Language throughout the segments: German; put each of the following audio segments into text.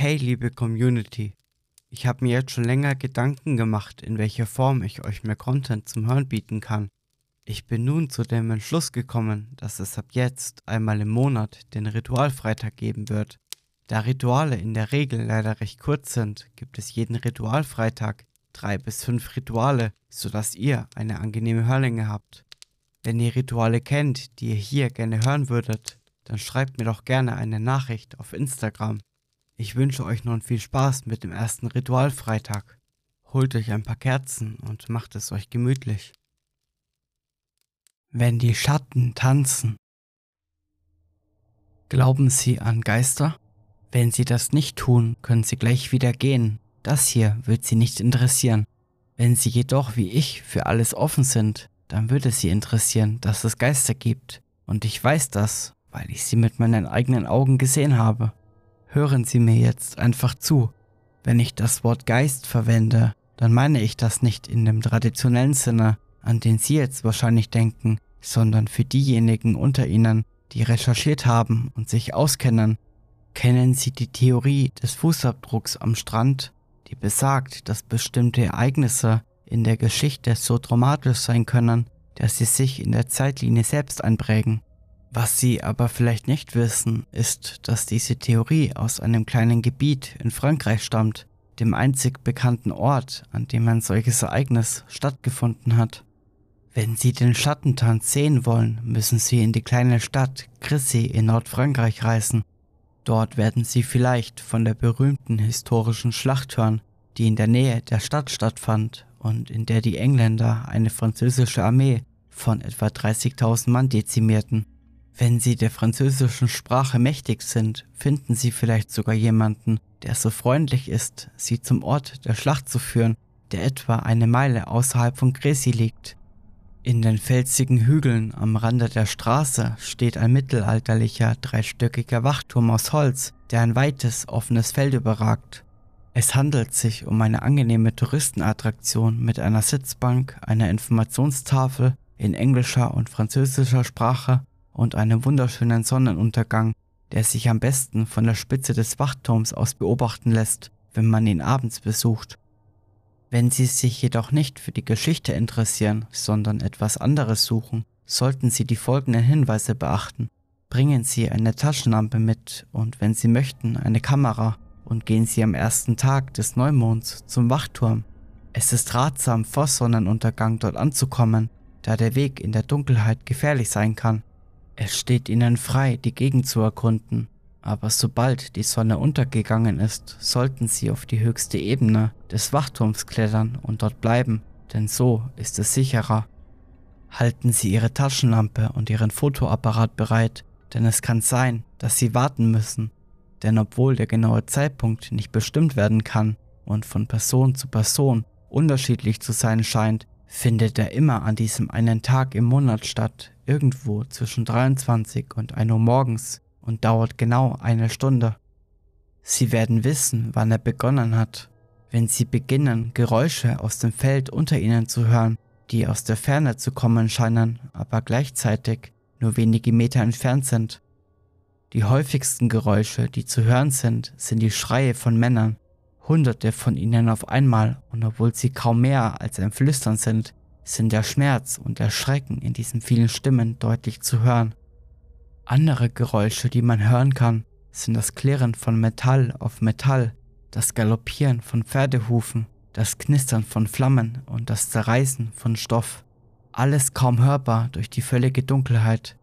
Hey liebe Community, ich habe mir jetzt schon länger Gedanken gemacht, in welcher Form ich euch mehr Content zum Hören bieten kann. Ich bin nun zu dem Entschluss gekommen, dass es ab jetzt einmal im Monat den Ritualfreitag geben wird. Da Rituale in der Regel leider recht kurz sind, gibt es jeden Ritualfreitag drei bis fünf Rituale, sodass ihr eine angenehme Hörlänge habt. Wenn ihr Rituale kennt, die ihr hier gerne hören würdet, dann schreibt mir doch gerne eine Nachricht auf Instagram. Ich wünsche euch nun viel Spaß mit dem ersten Ritualfreitag. Holt euch ein paar Kerzen und macht es euch gemütlich. Wenn die Schatten tanzen. Glauben Sie an Geister? Wenn Sie das nicht tun, können Sie gleich wieder gehen. Das hier wird Sie nicht interessieren. Wenn Sie jedoch wie ich für alles offen sind, dann würde Sie interessieren, dass es Geister gibt. Und ich weiß das, weil ich sie mit meinen eigenen Augen gesehen habe. Hören Sie mir jetzt einfach zu. Wenn ich das Wort Geist verwende, dann meine ich das nicht in dem traditionellen Sinne, an den Sie jetzt wahrscheinlich denken, sondern für diejenigen unter Ihnen, die recherchiert haben und sich auskennen. Kennen Sie die Theorie des Fußabdrucks am Strand, die besagt, dass bestimmte Ereignisse in der Geschichte so dramatisch sein können, dass sie sich in der Zeitlinie selbst einprägen? Was Sie aber vielleicht nicht wissen, ist, dass diese Theorie aus einem kleinen Gebiet in Frankreich stammt, dem einzig bekannten Ort, an dem ein solches Ereignis stattgefunden hat. Wenn Sie den Schattentanz sehen wollen, müssen Sie in die kleine Stadt Crissy in Nordfrankreich reisen. Dort werden Sie vielleicht von der berühmten historischen Schlacht hören, die in der Nähe der Stadt stattfand und in der die Engländer eine französische Armee von etwa 30.000 Mann dezimierten. Wenn Sie der französischen Sprache mächtig sind, finden Sie vielleicht sogar jemanden, der so freundlich ist, Sie zum Ort der Schlacht zu führen, der etwa eine Meile außerhalb von Greci liegt. In den felsigen Hügeln am Rande der Straße steht ein mittelalterlicher dreistöckiger Wachturm aus Holz, der ein weites, offenes Feld überragt. Es handelt sich um eine angenehme Touristenattraktion mit einer Sitzbank, einer Informationstafel in englischer und französischer Sprache und einem wunderschönen Sonnenuntergang, der sich am besten von der Spitze des Wachturms aus beobachten lässt, wenn man ihn abends besucht. Wenn Sie sich jedoch nicht für die Geschichte interessieren, sondern etwas anderes suchen, sollten Sie die folgenden Hinweise beachten. Bringen Sie eine Taschenlampe mit und wenn Sie möchten, eine Kamera und gehen Sie am ersten Tag des Neumonds zum Wachturm. Es ist ratsam, vor Sonnenuntergang dort anzukommen, da der Weg in der Dunkelheit gefährlich sein kann. Es steht ihnen frei, die Gegend zu erkunden, aber sobald die Sonne untergegangen ist, sollten sie auf die höchste Ebene des Wachturms klettern und dort bleiben, denn so ist es sicherer. Halten Sie Ihre Taschenlampe und Ihren Fotoapparat bereit, denn es kann sein, dass Sie warten müssen, denn obwohl der genaue Zeitpunkt nicht bestimmt werden kann und von Person zu Person unterschiedlich zu sein scheint, findet er immer an diesem einen Tag im Monat statt, irgendwo zwischen 23 und 1 Uhr morgens und dauert genau eine Stunde. Sie werden wissen, wann er begonnen hat, wenn Sie beginnen, Geräusche aus dem Feld unter Ihnen zu hören, die aus der Ferne zu kommen scheinen, aber gleichzeitig nur wenige Meter entfernt sind. Die häufigsten Geräusche, die zu hören sind, sind die Schreie von Männern, hunderte von ihnen auf einmal, und obwohl sie kaum mehr als ein Flüstern sind, sind der Schmerz und der Schrecken in diesen vielen Stimmen deutlich zu hören. Andere Geräusche, die man hören kann, sind das Klirren von Metall auf Metall, das Galoppieren von Pferdehufen, das Knistern von Flammen und das Zerreißen von Stoff. Alles kaum hörbar durch die völlige Dunkelheit.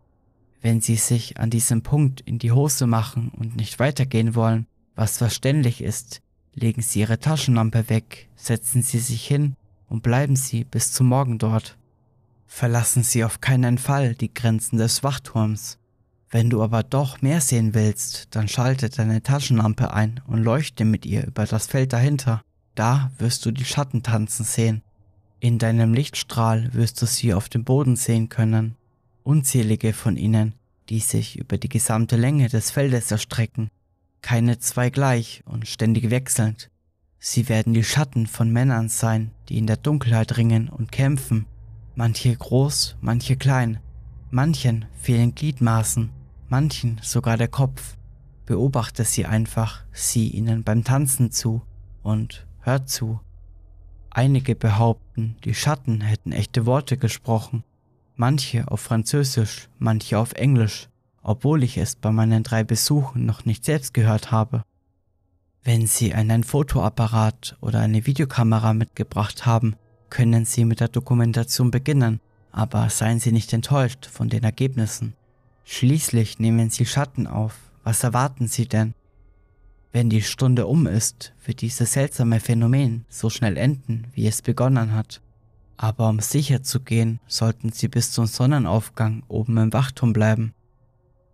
Wenn Sie sich an diesem Punkt in die Hose machen und nicht weitergehen wollen, was verständlich ist, legen Sie Ihre Taschenlampe weg, setzen Sie sich hin und bleiben Sie bis zum Morgen dort. Verlassen Sie auf keinen Fall die Grenzen des Wachturms. Wenn du aber doch mehr sehen willst, dann schalte deine Taschenlampe ein und leuchte mit ihr über das Feld dahinter. Da wirst du die Schatten tanzen sehen. In deinem Lichtstrahl wirst du sie auf dem Boden sehen können. Unzählige von ihnen, die sich über die gesamte Länge des Feldes erstrecken. Keine zwei gleich und ständig wechselnd. Sie werden die Schatten von Männern sein, die in der Dunkelheit ringen und kämpfen. Manche groß, manche klein. Manchen fehlen Gliedmaßen, manchen sogar der Kopf. Beobachte sie einfach, sieh ihnen beim Tanzen zu und hör zu. Einige behaupten, die Schatten hätten echte Worte gesprochen, manche auf Französisch, manche auf Englisch, obwohl ich es bei meinen drei Besuchen noch nicht selbst gehört habe. Wenn Sie einen Fotoapparat oder eine Videokamera mitgebracht haben, können Sie mit der Dokumentation beginnen, aber seien Sie nicht enttäuscht von den Ergebnissen. Schließlich nehmen Sie Schatten auf. Was erwarten Sie denn? Wenn die Stunde um ist, wird dieses seltsame Phänomen so schnell enden, wie es begonnen hat. Aber um sicher zu gehen, sollten Sie bis zum Sonnenaufgang oben im Wachturm bleiben.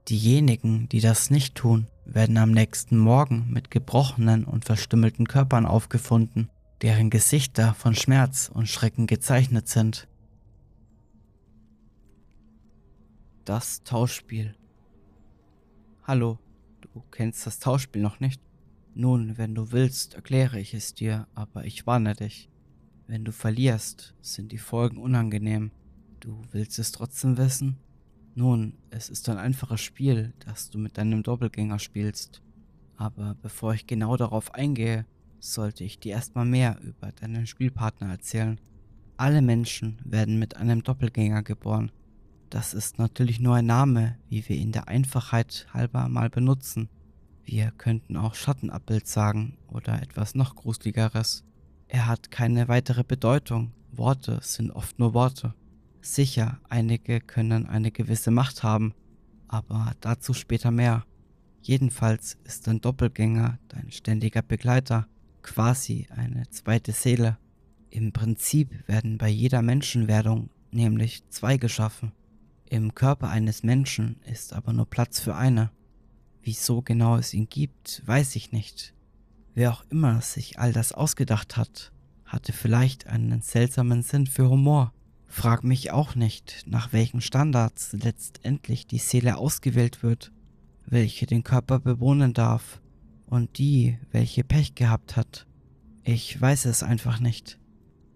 Diejenigen, die das nicht tun, werden am nächsten Morgen mit gebrochenen und verstümmelten Körpern aufgefunden, deren Gesichter von Schmerz und Schrecken gezeichnet sind. Das Tauschspiel. Hallo, du kennst das Tauschspiel noch nicht? Nun, wenn du willst, erkläre ich es dir, aber ich warne dich. Wenn du verlierst, sind die Folgen unangenehm. Du willst es trotzdem wissen? Nun, es ist ein einfaches Spiel, das du mit deinem Doppelgänger spielst. Aber bevor ich genau darauf eingehe, sollte ich dir erstmal mehr über deinen Spielpartner erzählen. Alle Menschen werden mit einem Doppelgänger geboren. Das ist natürlich nur ein Name, wie wir ihn der Einfachheit halber mal benutzen. Wir könnten auch Schattenabbild sagen oder etwas noch gruseligeres. Er hat keine weitere Bedeutung. Worte sind oft nur Worte. Sicher, einige können eine gewisse Macht haben, aber dazu später mehr. Jedenfalls ist dein Doppelgänger dein ständiger Begleiter, quasi eine zweite Seele. Im Prinzip werden bei jeder Menschenwerdung nämlich zwei geschaffen. Im Körper eines Menschen ist aber nur Platz für eine. Wieso genau es ihn gibt, weiß ich nicht. Wer auch immer sich all das ausgedacht hat, hatte vielleicht einen seltsamen Sinn für Humor Frag mich auch nicht, nach welchen Standards letztendlich die Seele ausgewählt wird, welche den Körper bewohnen darf und die, welche Pech gehabt hat. Ich weiß es einfach nicht.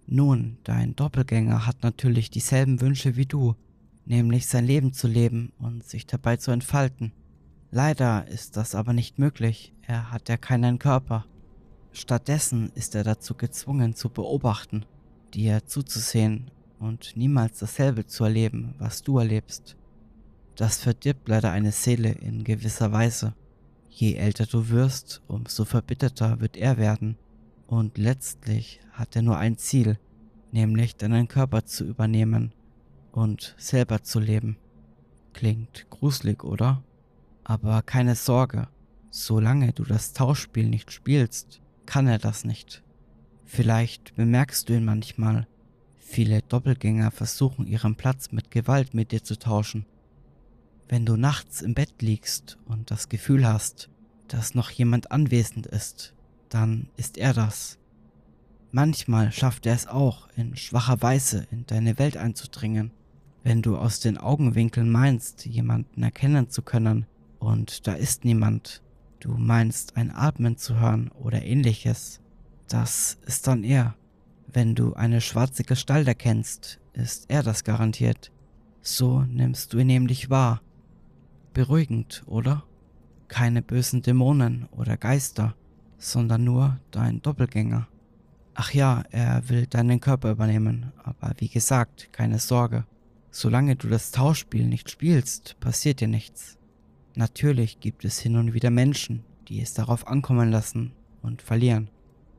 Nun, dein Doppelgänger hat natürlich dieselben Wünsche wie du, nämlich sein Leben zu leben und sich dabei zu entfalten. Leider ist das aber nicht möglich, er hat ja keinen Körper. Stattdessen ist er dazu gezwungen zu beobachten, dir zuzusehen und niemals dasselbe zu erleben, was du erlebst. Das verdirbt leider eine Seele in gewisser Weise. Je älter du wirst, umso verbitterter wird er werden. Und letztlich hat er nur ein Ziel, nämlich deinen Körper zu übernehmen und selber zu leben. Klingt gruselig, oder? Aber keine Sorge, solange du das Tauschspiel nicht spielst, kann er das nicht. Vielleicht bemerkst du ihn manchmal, Viele Doppelgänger versuchen ihren Platz mit Gewalt mit dir zu tauschen. Wenn du nachts im Bett liegst und das Gefühl hast, dass noch jemand anwesend ist, dann ist er das. Manchmal schafft er es auch, in schwacher Weise in deine Welt einzudringen. Wenn du aus den Augenwinkeln meinst, jemanden erkennen zu können, und da ist niemand, du meinst ein Atmen zu hören oder ähnliches, das ist dann er. Wenn du eine schwarze Gestalt erkennst, ist er das garantiert. So nimmst du ihn nämlich wahr. Beruhigend, oder? Keine bösen Dämonen oder Geister, sondern nur dein Doppelgänger. Ach ja, er will deinen Körper übernehmen, aber wie gesagt, keine Sorge. Solange du das Tauschspiel nicht spielst, passiert dir nichts. Natürlich gibt es hin und wieder Menschen, die es darauf ankommen lassen und verlieren.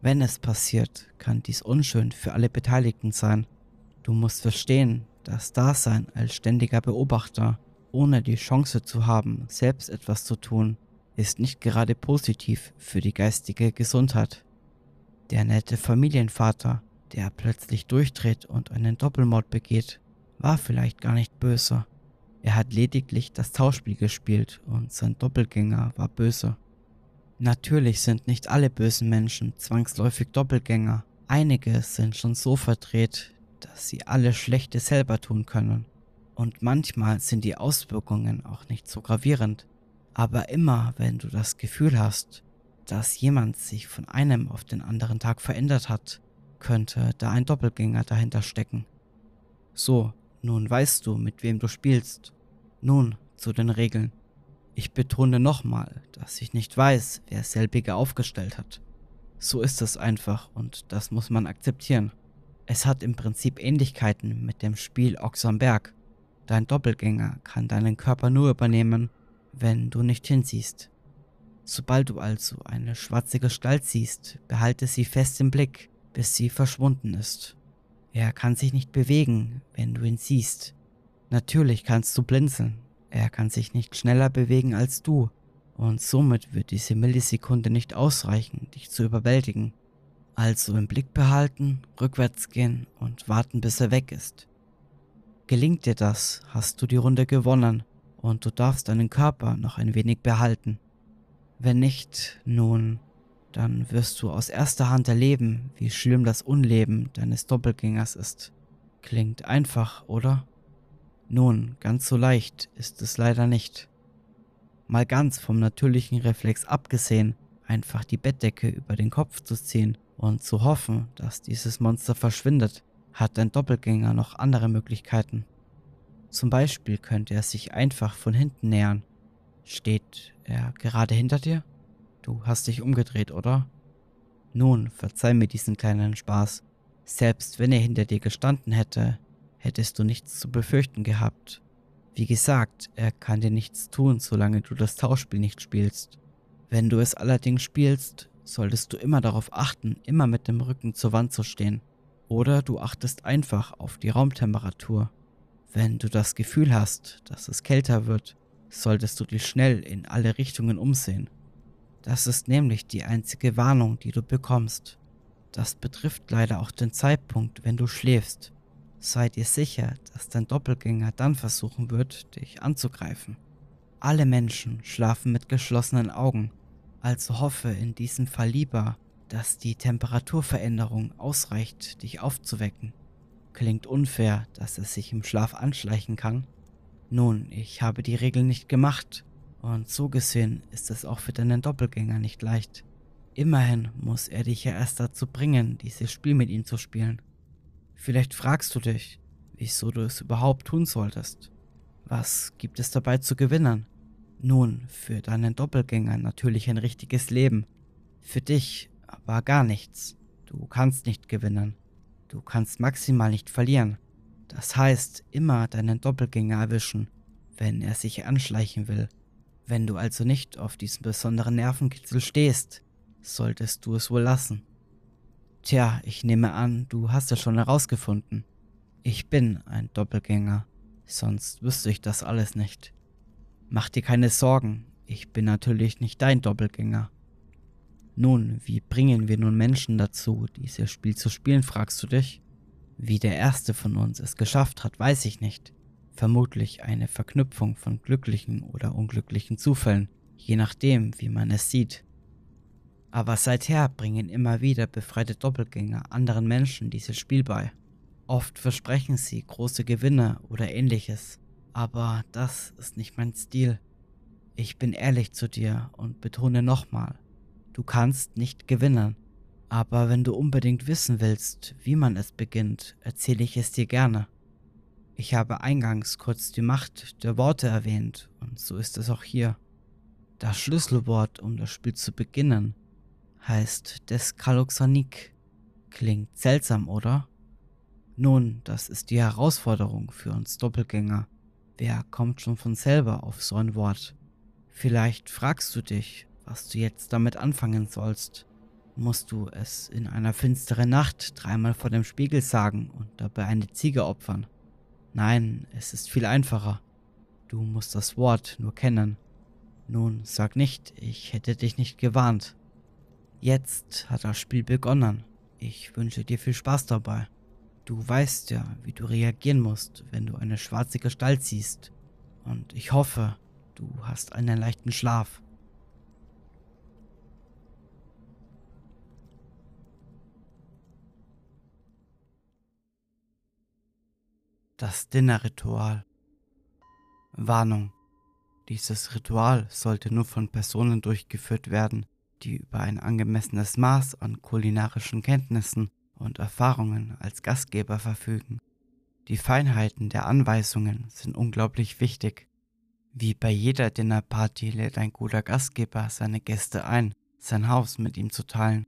Wenn es passiert, kann dies unschön für alle Beteiligten sein. Du musst verstehen, das Dasein als ständiger Beobachter, ohne die Chance zu haben, selbst etwas zu tun, ist nicht gerade positiv für die geistige Gesundheit. Der nette Familienvater, der plötzlich durchdreht und einen Doppelmord begeht, war vielleicht gar nicht böse. Er hat lediglich das Tauschspiel gespielt und sein Doppelgänger war böse. Natürlich sind nicht alle bösen Menschen zwangsläufig Doppelgänger. Einige sind schon so verdreht, dass sie alle Schlechte selber tun können. Und manchmal sind die Auswirkungen auch nicht so gravierend. Aber immer, wenn du das Gefühl hast, dass jemand sich von einem auf den anderen Tag verändert hat, könnte da ein Doppelgänger dahinter stecken. So, nun weißt du, mit wem du spielst. Nun zu den Regeln. Ich betone nochmal, dass ich nicht weiß, wer selbige aufgestellt hat. So ist es einfach und das muss man akzeptieren. Es hat im Prinzip Ähnlichkeiten mit dem Spiel Ochs am Berg. Dein Doppelgänger kann deinen Körper nur übernehmen, wenn du nicht hinsiehst. Sobald du also eine schwarze Gestalt siehst, behalte sie fest im Blick, bis sie verschwunden ist. Er kann sich nicht bewegen, wenn du ihn siehst. Natürlich kannst du blinzeln. Er kann sich nicht schneller bewegen als du. Und somit wird diese Millisekunde nicht ausreichen, dich zu überwältigen. Also im Blick behalten, rückwärts gehen und warten, bis er weg ist. Gelingt dir das, hast du die Runde gewonnen und du darfst deinen Körper noch ein wenig behalten. Wenn nicht, nun, dann wirst du aus erster Hand erleben, wie schlimm das Unleben deines Doppelgängers ist. Klingt einfach, oder? Nun, ganz so leicht ist es leider nicht. Mal ganz vom natürlichen Reflex abgesehen, einfach die Bettdecke über den Kopf zu ziehen und zu hoffen, dass dieses Monster verschwindet, hat dein Doppelgänger noch andere Möglichkeiten. Zum Beispiel könnte er sich einfach von hinten nähern Steht er gerade hinter dir? Du hast dich umgedreht, oder? Nun, verzeih mir diesen kleinen Spaß. Selbst wenn er hinter dir gestanden hätte, hättest du nichts zu befürchten gehabt. Wie gesagt, er kann dir nichts tun, solange du das Tauschspiel nicht spielst. Wenn du es allerdings spielst, solltest du immer darauf achten, immer mit dem Rücken zur Wand zu stehen. Oder du achtest einfach auf die Raumtemperatur. Wenn du das Gefühl hast, dass es kälter wird, solltest du dich schnell in alle Richtungen umsehen. Das ist nämlich die einzige Warnung, die du bekommst. Das betrifft leider auch den Zeitpunkt, wenn du schläfst. Sei dir sicher, dass dein Doppelgänger dann versuchen wird, dich anzugreifen. Alle Menschen schlafen mit geschlossenen Augen, also hoffe in diesem Fall lieber, dass die Temperaturveränderung ausreicht, dich aufzuwecken. Klingt unfair, dass er sich im Schlaf anschleichen kann, nun, ich habe die Regel nicht gemacht, und so gesehen ist es auch für deinen Doppelgänger nicht leicht. Immerhin muss er dich ja erst dazu bringen, dieses Spiel mit ihm zu spielen. Vielleicht fragst du dich, wieso du es überhaupt tun solltest. Was gibt es dabei zu gewinnen? Nun, für deinen Doppelgänger natürlich ein richtiges Leben. Für dich aber gar nichts. Du kannst nicht gewinnen. Du kannst maximal nicht verlieren. Das heißt, immer deinen Doppelgänger erwischen, wenn er sich anschleichen will. Wenn du also nicht auf diesen besonderen Nervenkitzel stehst, solltest du es wohl lassen. Tja, ich nehme an, du hast es schon herausgefunden. Ich bin ein Doppelgänger, sonst wüsste ich das alles nicht. Mach dir keine Sorgen, ich bin natürlich nicht dein Doppelgänger. Nun, wie bringen wir nun Menschen dazu, dieses Spiel zu spielen, fragst du dich? Wie der erste von uns es geschafft hat, weiß ich nicht. Vermutlich eine Verknüpfung von glücklichen oder unglücklichen Zufällen, je nachdem, wie man es sieht. Aber seither bringen immer wieder befreite Doppelgänger anderen Menschen dieses Spiel bei. Oft versprechen sie große Gewinne oder ähnliches, aber das ist nicht mein Stil. Ich bin ehrlich zu dir und betone nochmal, du kannst nicht gewinnen. Aber wenn du unbedingt wissen willst, wie man es beginnt, erzähle ich es dir gerne. Ich habe eingangs kurz die Macht der Worte erwähnt und so ist es auch hier. Das Schlüsselwort, um das Spiel zu beginnen, heißt Deskaloxanik. Klingt seltsam, oder? Nun, das ist die Herausforderung für uns Doppelgänger. Wer kommt schon von selber auf so ein Wort? Vielleicht fragst du dich, was du jetzt damit anfangen sollst musst du es in einer finsteren Nacht dreimal vor dem Spiegel sagen und dabei eine Ziege opfern. Nein, es ist viel einfacher. Du musst das Wort nur kennen. Nun, sag nicht, ich hätte dich nicht gewarnt. Jetzt hat das Spiel begonnen. Ich wünsche dir viel Spaß dabei. Du weißt ja, wie du reagieren musst, wenn du eine schwarze Gestalt siehst. Und ich hoffe, du hast einen leichten Schlaf. Das Dinnerritual. Warnung. Dieses Ritual sollte nur von Personen durchgeführt werden, die über ein angemessenes Maß an kulinarischen Kenntnissen und Erfahrungen als Gastgeber verfügen. Die Feinheiten der Anweisungen sind unglaublich wichtig. Wie bei jeder Dinnerparty lädt ein guter Gastgeber seine Gäste ein, sein Haus mit ihm zu teilen.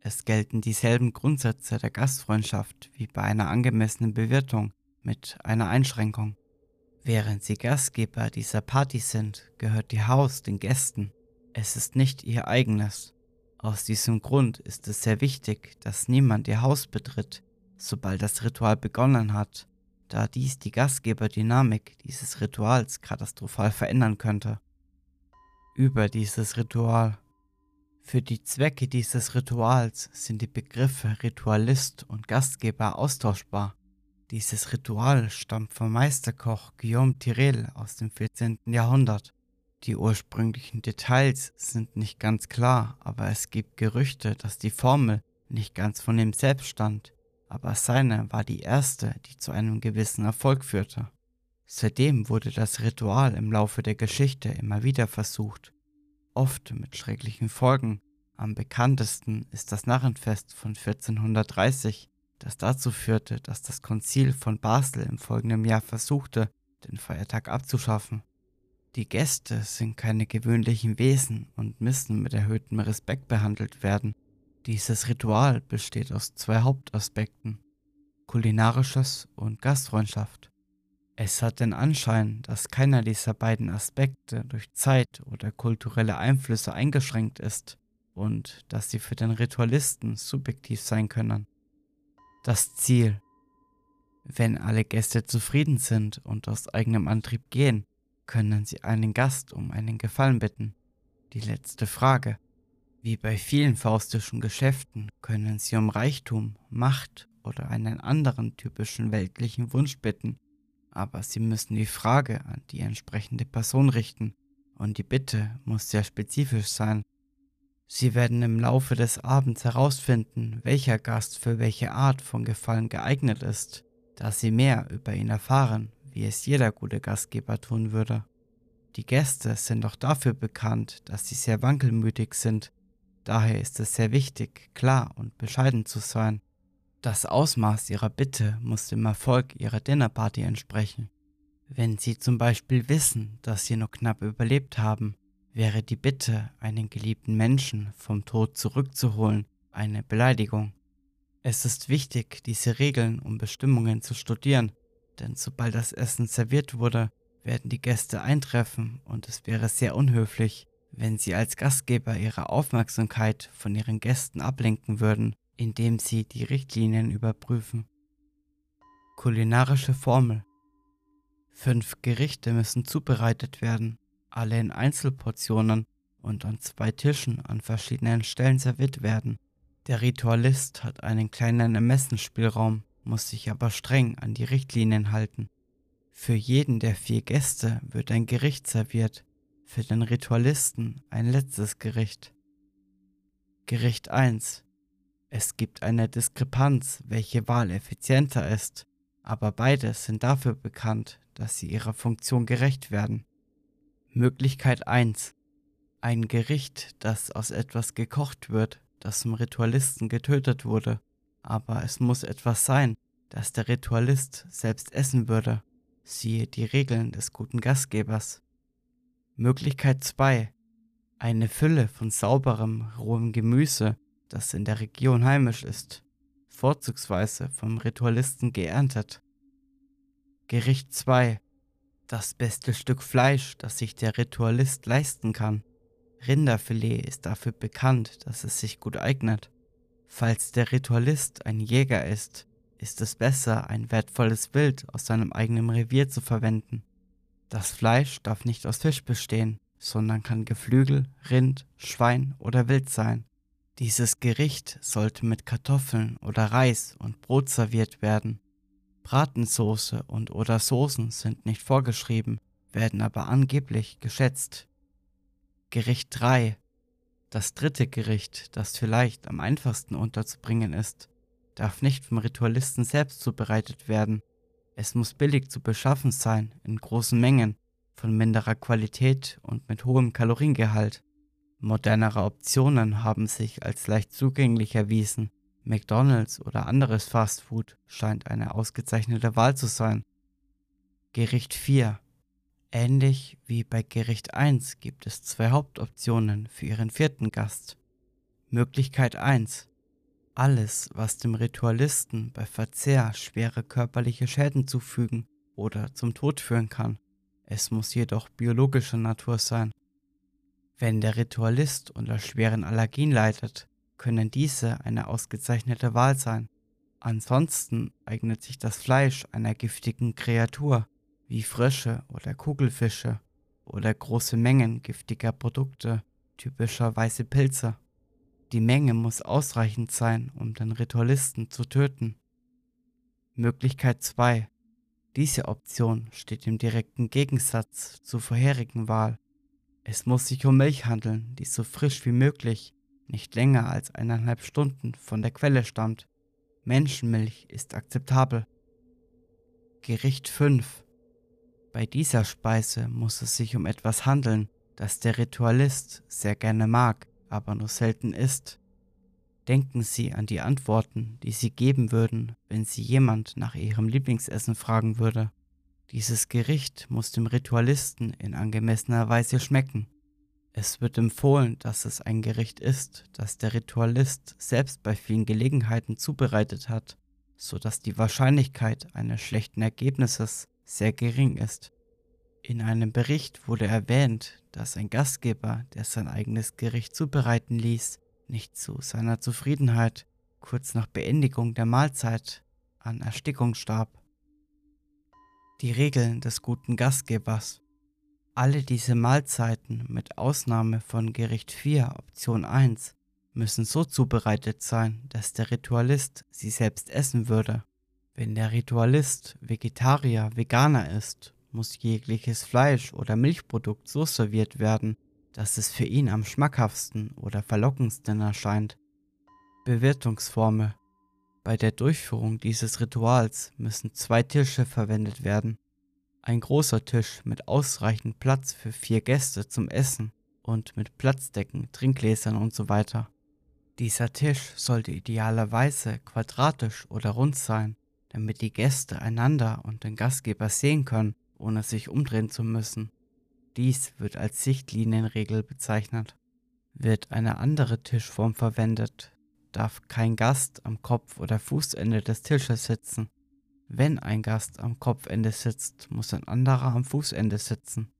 Es gelten dieselben Grundsätze der Gastfreundschaft wie bei einer angemessenen Bewirtung mit einer Einschränkung. Während sie Gastgeber dieser Party sind, gehört ihr Haus den Gästen. Es ist nicht ihr eigenes. Aus diesem Grund ist es sehr wichtig, dass niemand ihr Haus betritt, sobald das Ritual begonnen hat da dies die Gastgeberdynamik dieses Rituals katastrophal verändern könnte. Über dieses Ritual. Für die Zwecke dieses Rituals sind die Begriffe Ritualist und Gastgeber austauschbar. Dieses Ritual stammt vom Meisterkoch Guillaume Tirel aus dem 14. Jahrhundert. Die ursprünglichen Details sind nicht ganz klar, aber es gibt Gerüchte, dass die Formel nicht ganz von ihm selbst stammt aber seine war die erste, die zu einem gewissen Erfolg führte. Seitdem wurde das Ritual im Laufe der Geschichte immer wieder versucht, oft mit schrecklichen Folgen. Am bekanntesten ist das Narrenfest von 1430, das dazu führte, dass das Konzil von Basel im folgenden Jahr versuchte, den Feiertag abzuschaffen. Die Gäste sind keine gewöhnlichen Wesen und müssen mit erhöhtem Respekt behandelt werden, dieses Ritual besteht aus zwei Hauptaspekten, kulinarisches und Gastfreundschaft. Es hat den Anschein, dass keiner dieser beiden Aspekte durch Zeit oder kulturelle Einflüsse eingeschränkt ist und dass sie für den Ritualisten subjektiv sein können. Das Ziel. Wenn alle Gäste zufrieden sind und aus eigenem Antrieb gehen, können sie einen Gast um einen Gefallen bitten. Die letzte Frage. Wie bei vielen faustischen Geschäften können Sie um Reichtum, Macht oder einen anderen typischen weltlichen Wunsch bitten, aber Sie müssen die Frage an die entsprechende Person richten und die Bitte muss sehr spezifisch sein. Sie werden im Laufe des Abends herausfinden, welcher Gast für welche Art von Gefallen geeignet ist, da Sie mehr über ihn erfahren, wie es jeder gute Gastgeber tun würde. Die Gäste sind auch dafür bekannt, dass sie sehr wankelmütig sind Daher ist es sehr wichtig, klar und bescheiden zu sein. Das Ausmaß Ihrer Bitte muss dem Erfolg Ihrer Dinnerparty entsprechen. Wenn Sie zum Beispiel wissen, dass Sie nur knapp überlebt haben, wäre die Bitte, einen geliebten Menschen vom Tod zurückzuholen, eine Beleidigung. Es ist wichtig, diese Regeln und Bestimmungen zu studieren, denn sobald das Essen serviert wurde, werden die Gäste eintreffen und es wäre sehr unhöflich, wenn Sie als Gastgeber Ihre Aufmerksamkeit von Ihren Gästen ablenken würden, indem Sie die Richtlinien überprüfen. Kulinarische Formel Fünf Gerichte müssen zubereitet werden, alle in Einzelportionen und an zwei Tischen an verschiedenen Stellen serviert werden. Der Ritualist hat einen kleinen Ermessensspielraum, muss sich aber streng an die Richtlinien halten. Für jeden der vier Gäste wird ein Gericht serviert, für den Ritualisten ein letztes Gericht. Gericht 1. Es gibt eine Diskrepanz, welche Wahl effizienter ist, aber beide sind dafür bekannt, dass sie ihrer Funktion gerecht werden. Möglichkeit 1. Ein Gericht, das aus etwas gekocht wird, das zum Ritualisten getötet wurde, aber es muss etwas sein, das der Ritualist selbst essen würde. Siehe die Regeln des guten Gastgebers. Möglichkeit 2. Eine Fülle von sauberem, rohem Gemüse, das in der Region heimisch ist, vorzugsweise vom Ritualisten geerntet. Gericht 2. Das beste Stück Fleisch, das sich der Ritualist leisten kann. Rinderfilet ist dafür bekannt, dass es sich gut eignet. Falls der Ritualist ein Jäger ist, ist es besser, ein wertvolles Wild aus seinem eigenen Revier zu verwenden. Das Fleisch darf nicht aus Fisch bestehen, sondern kann Geflügel, Rind, Schwein oder Wild sein. Dieses Gericht sollte mit Kartoffeln oder Reis und Brot serviert werden. Bratensoße und oder Soßen sind nicht vorgeschrieben, werden aber angeblich geschätzt. Gericht 3. Das dritte Gericht, das vielleicht am einfachsten unterzubringen ist, darf nicht vom Ritualisten selbst zubereitet werden, es muss billig zu beschaffen sein, in großen Mengen, von minderer Qualität und mit hohem Kaloriengehalt. Modernere Optionen haben sich als leicht zugänglich erwiesen. McDonald's oder anderes Fastfood scheint eine ausgezeichnete Wahl zu sein. Gericht 4. Ähnlich wie bei Gericht 1 gibt es zwei Hauptoptionen für Ihren vierten Gast. Möglichkeit 1. Alles, was dem Ritualisten bei Verzehr schwere körperliche Schäden zufügen oder zum Tod führen kann. Es muss jedoch biologischer Natur sein. Wenn der Ritualist unter schweren Allergien leidet, können diese eine ausgezeichnete Wahl sein. Ansonsten eignet sich das Fleisch einer giftigen Kreatur wie Frösche oder Kugelfische oder große Mengen giftiger Produkte, typischerweise Pilze. Die Menge muss ausreichend sein, um den Ritualisten zu töten. Möglichkeit 2. Diese Option steht im direkten Gegensatz zur vorherigen Wahl. Es muss sich um Milch handeln, die so frisch wie möglich, nicht länger als eineinhalb Stunden von der Quelle stammt. Menschenmilch ist akzeptabel. Gericht 5 bei dieser Speise muss es sich um etwas handeln, das der Ritualist sehr gerne mag, aber nur selten isst. Denken Sie an die Antworten, die Sie geben würden, wenn Sie jemand nach Ihrem Lieblingsessen fragen würde. Dieses Gericht muss dem Ritualisten in angemessener Weise schmecken. Es wird empfohlen, dass es ein Gericht ist, das der Ritualist selbst bei vielen Gelegenheiten zubereitet hat, so dass die Wahrscheinlichkeit eines schlechten Ergebnisses sehr gering ist. In einem Bericht wurde erwähnt, dass ein Gastgeber, der sein eigenes Gericht zubereiten ließ, nicht zu seiner Zufriedenheit kurz nach Beendigung der Mahlzeit an Erstickung starb. Die Regeln des guten Gastgebers. Alle diese Mahlzeiten mit Ausnahme von Gericht 4 Option 1 müssen so zubereitet sein, dass der Ritualist sie selbst essen würde. Wenn der Ritualist Vegetarier, Veganer ist, muss jegliches Fleisch oder Milchprodukt so serviert werden, dass es für ihn am schmackhaftsten oder verlockendsten erscheint. Bewirtungsformel Bei der Durchführung dieses Rituals müssen zwei Tische verwendet werden. Ein großer Tisch mit ausreichend Platz für vier Gäste zum Essen und mit Platzdecken, Trinkgläsern usw. So Dieser Tisch sollte idealerweise quadratisch oder rund sein damit die Gäste einander und den Gastgeber sehen können, ohne sich umdrehen zu müssen. Dies wird als Sichtlinienregel bezeichnet. Wird eine andere Tischform verwendet, darf kein Gast am Kopf- oder Fußende des Tisches sitzen. Wenn ein Gast am Kopfende sitzt, muss ein anderer am Fußende sitzen.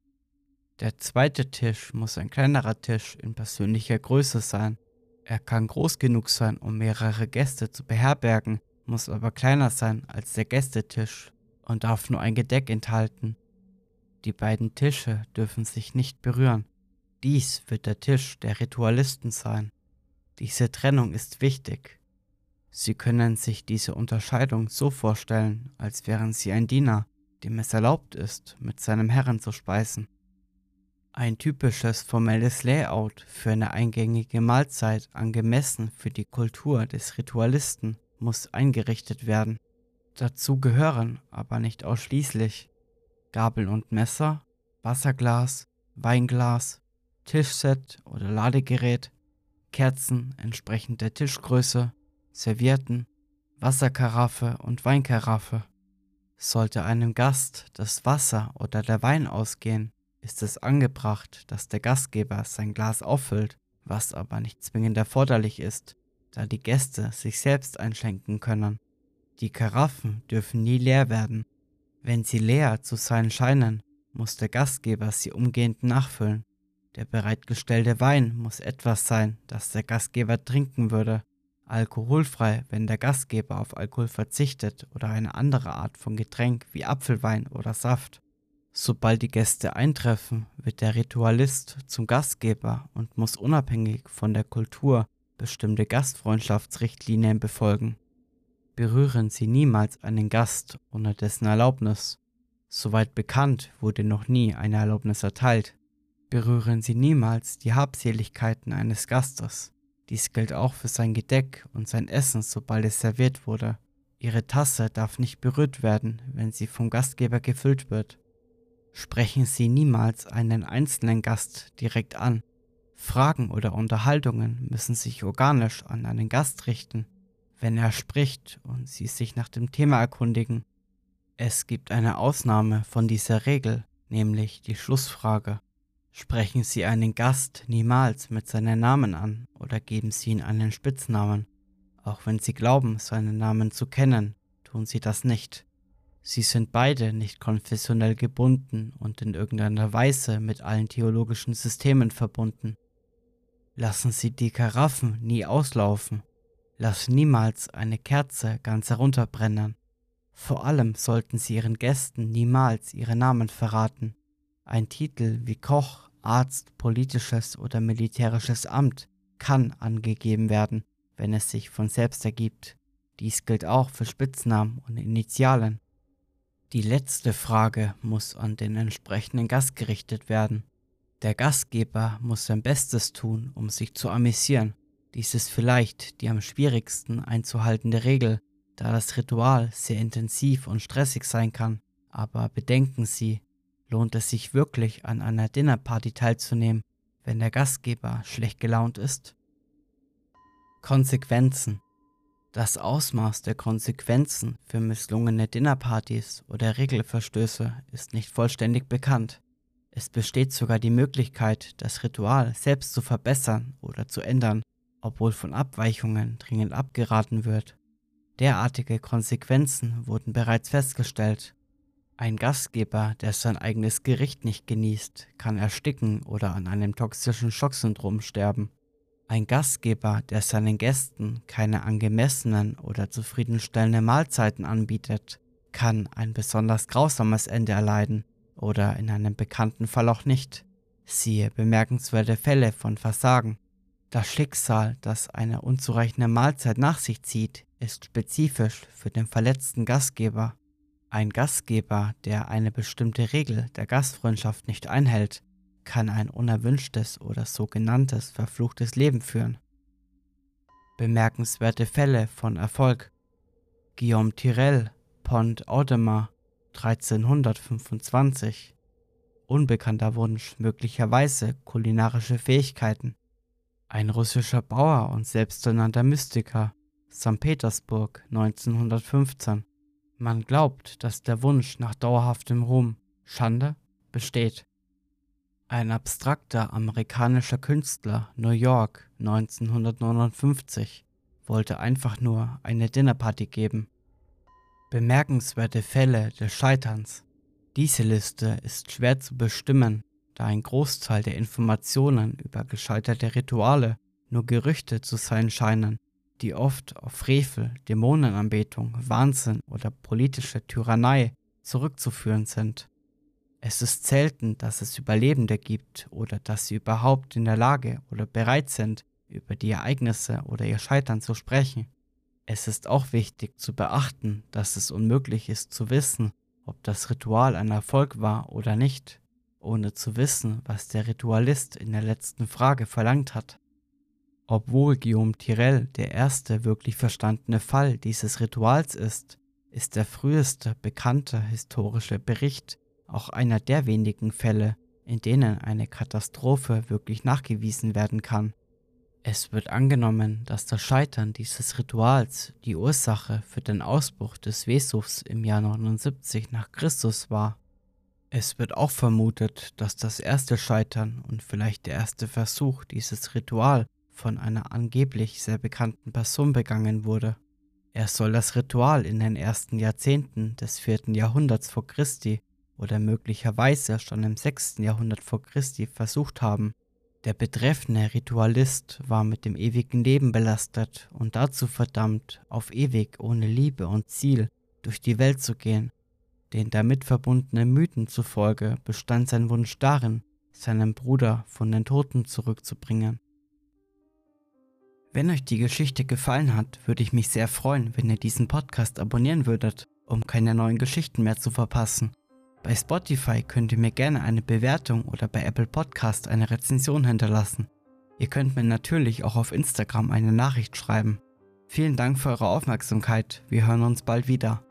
Der zweite Tisch muss ein kleinerer Tisch in persönlicher Größe sein. Er kann groß genug sein, um mehrere Gäste zu beherbergen, muss aber kleiner sein als der Gästetisch und darf nur ein Gedeck enthalten. Die beiden Tische dürfen sich nicht berühren. Dies wird der Tisch der Ritualisten sein. Diese Trennung ist wichtig. Sie können sich diese Unterscheidung so vorstellen, als wären Sie ein Diener, dem es erlaubt ist, mit seinem Herrn zu speisen. Ein typisches formelles Layout für eine eingängige Mahlzeit angemessen für die Kultur des Ritualisten muss eingerichtet werden. Dazu gehören, aber nicht ausschließlich, Gabel und Messer, Wasserglas, Weinglas, Tischset oder Ladegerät, Kerzen entsprechend der Tischgröße, Servietten, Wasserkaraffe und Weinkaraffe. Sollte einem Gast das Wasser oder der Wein ausgehen, ist es angebracht, dass der Gastgeber sein Glas auffüllt, was aber nicht zwingend erforderlich ist, da die Gäste sich selbst einschenken können. Die Karaffen dürfen nie leer werden. Wenn sie leer zu sein scheinen, muss der Gastgeber sie umgehend nachfüllen. Der bereitgestellte Wein muss etwas sein, das der Gastgeber trinken würde. Alkoholfrei, wenn der Gastgeber auf Alkohol verzichtet oder eine andere Art von Getränk wie Apfelwein oder Saft. Sobald die Gäste eintreffen, wird der Ritualist zum Gastgeber und muss unabhängig von der Kultur bestimmte Gastfreundschaftsrichtlinien befolgen. Berühren Sie niemals einen Gast ohne dessen Erlaubnis. Soweit bekannt wurde noch nie eine Erlaubnis erteilt. Berühren Sie niemals die Habseligkeiten eines Gastes. Dies gilt auch für sein Gedeck und sein Essen, sobald es serviert wurde. Ihre Tasse darf nicht berührt werden, wenn sie vom Gastgeber gefüllt wird. Sprechen Sie niemals einen einzelnen Gast direkt an, Fragen oder Unterhaltungen müssen sich organisch an einen Gast richten, wenn er spricht und Sie sich nach dem Thema erkundigen. Es gibt eine Ausnahme von dieser Regel, nämlich die Schlussfrage. Sprechen Sie einen Gast niemals mit seinem Namen an oder geben Sie ihm einen Spitznamen. Auch wenn Sie glauben, seinen Namen zu kennen, tun Sie das nicht. Sie sind beide nicht konfessionell gebunden und in irgendeiner Weise mit allen theologischen Systemen verbunden. Lassen Sie die Karaffen nie auslaufen. Lassen niemals eine Kerze ganz herunterbrennen. Vor allem sollten Sie Ihren Gästen niemals Ihre Namen verraten. Ein Titel wie Koch, Arzt, politisches oder militärisches Amt kann angegeben werden, wenn es sich von selbst ergibt. Dies gilt auch für Spitznamen und Initialen. Die letzte Frage muss an den entsprechenden Gast gerichtet werden. Der Gastgeber muss sein Bestes tun, um sich zu amüsieren. Dies ist vielleicht die am schwierigsten einzuhaltende Regel, da das Ritual sehr intensiv und stressig sein kann. Aber bedenken Sie, lohnt es sich wirklich an einer Dinnerparty teilzunehmen, wenn der Gastgeber schlecht gelaunt ist? Konsequenzen Das Ausmaß der Konsequenzen für misslungene Dinnerpartys oder Regelverstöße ist nicht vollständig bekannt. Es besteht sogar die Möglichkeit, das Ritual selbst zu verbessern oder zu ändern, obwohl von Abweichungen dringend abgeraten wird. Derartige Konsequenzen wurden bereits festgestellt. Ein Gastgeber, der sein eigenes Gericht nicht genießt, kann ersticken oder an einem toxischen Schocksyndrom sterben. Ein Gastgeber, der seinen Gästen keine angemessenen oder zufriedenstellenden Mahlzeiten anbietet, kann ein besonders grausames Ende erleiden oder in einem bekannten Fall auch nicht. Siehe bemerkenswerte Fälle von Versagen. Das Schicksal, das eine unzureichende Mahlzeit nach sich zieht, ist spezifisch für den verletzten Gastgeber. Ein Gastgeber, der eine bestimmte Regel der Gastfreundschaft nicht einhält, kann ein unerwünschtes oder sogenanntes verfluchtes Leben führen. Bemerkenswerte Fälle von Erfolg Guillaume Tirel, Pont Audemars, 1325 Unbekannter Wunsch, möglicherweise kulinarische Fähigkeiten. Ein russischer Bauer und selbsternannter Mystiker, St. Petersburg 1915. Man glaubt, dass der Wunsch nach dauerhaftem Ruhm, Schande, besteht. Ein abstrakter amerikanischer Künstler, New York 1959, wollte einfach nur eine Dinnerparty geben. Bemerkenswerte Fälle des Scheiterns. Diese Liste ist schwer zu bestimmen, da ein Großteil der Informationen über gescheiterte Rituale nur Gerüchte zu sein scheinen, die oft auf Frevel, Dämonenanbetung, Wahnsinn oder politische Tyrannei zurückzuführen sind. Es ist selten, dass es Überlebende gibt oder dass sie überhaupt in der Lage oder bereit sind, über die Ereignisse oder ihr Scheitern zu sprechen. Es ist auch wichtig zu beachten, dass es unmöglich ist zu wissen, ob das Ritual ein Erfolg war oder nicht, ohne zu wissen, was der Ritualist in der letzten Frage verlangt hat. Obwohl Guillaume Tirel der erste wirklich verstandene Fall dieses Rituals ist, ist der früheste bekannte historische Bericht auch einer der wenigen Fälle, in denen eine Katastrophe wirklich nachgewiesen werden kann. Es wird angenommen, dass das Scheitern dieses Rituals die Ursache für den Ausbruch des Vesuvs im Jahr 79 nach Christus war. Es wird auch vermutet, dass das erste Scheitern und vielleicht der erste Versuch, dieses Ritual von einer angeblich sehr bekannten Person begangen wurde. Er soll das Ritual in den ersten Jahrzehnten des vierten Jahrhunderts vor Christi oder möglicherweise schon im sechsten Jahrhundert vor Christi versucht haben. Der betreffende Ritualist war mit dem ewigen Leben belastet und dazu verdammt, auf ewig ohne Liebe und Ziel durch die Welt zu gehen. Den damit verbundenen Mythen zufolge bestand sein Wunsch darin, seinen Bruder von den Toten zurückzubringen. Wenn euch die Geschichte gefallen hat, würde ich mich sehr freuen, wenn ihr diesen Podcast abonnieren würdet, um keine neuen Geschichten mehr zu verpassen. Bei Spotify könnt ihr mir gerne eine Bewertung oder bei Apple Podcast eine Rezension hinterlassen. Ihr könnt mir natürlich auch auf Instagram eine Nachricht schreiben. Vielen Dank für eure Aufmerksamkeit. Wir hören uns bald wieder.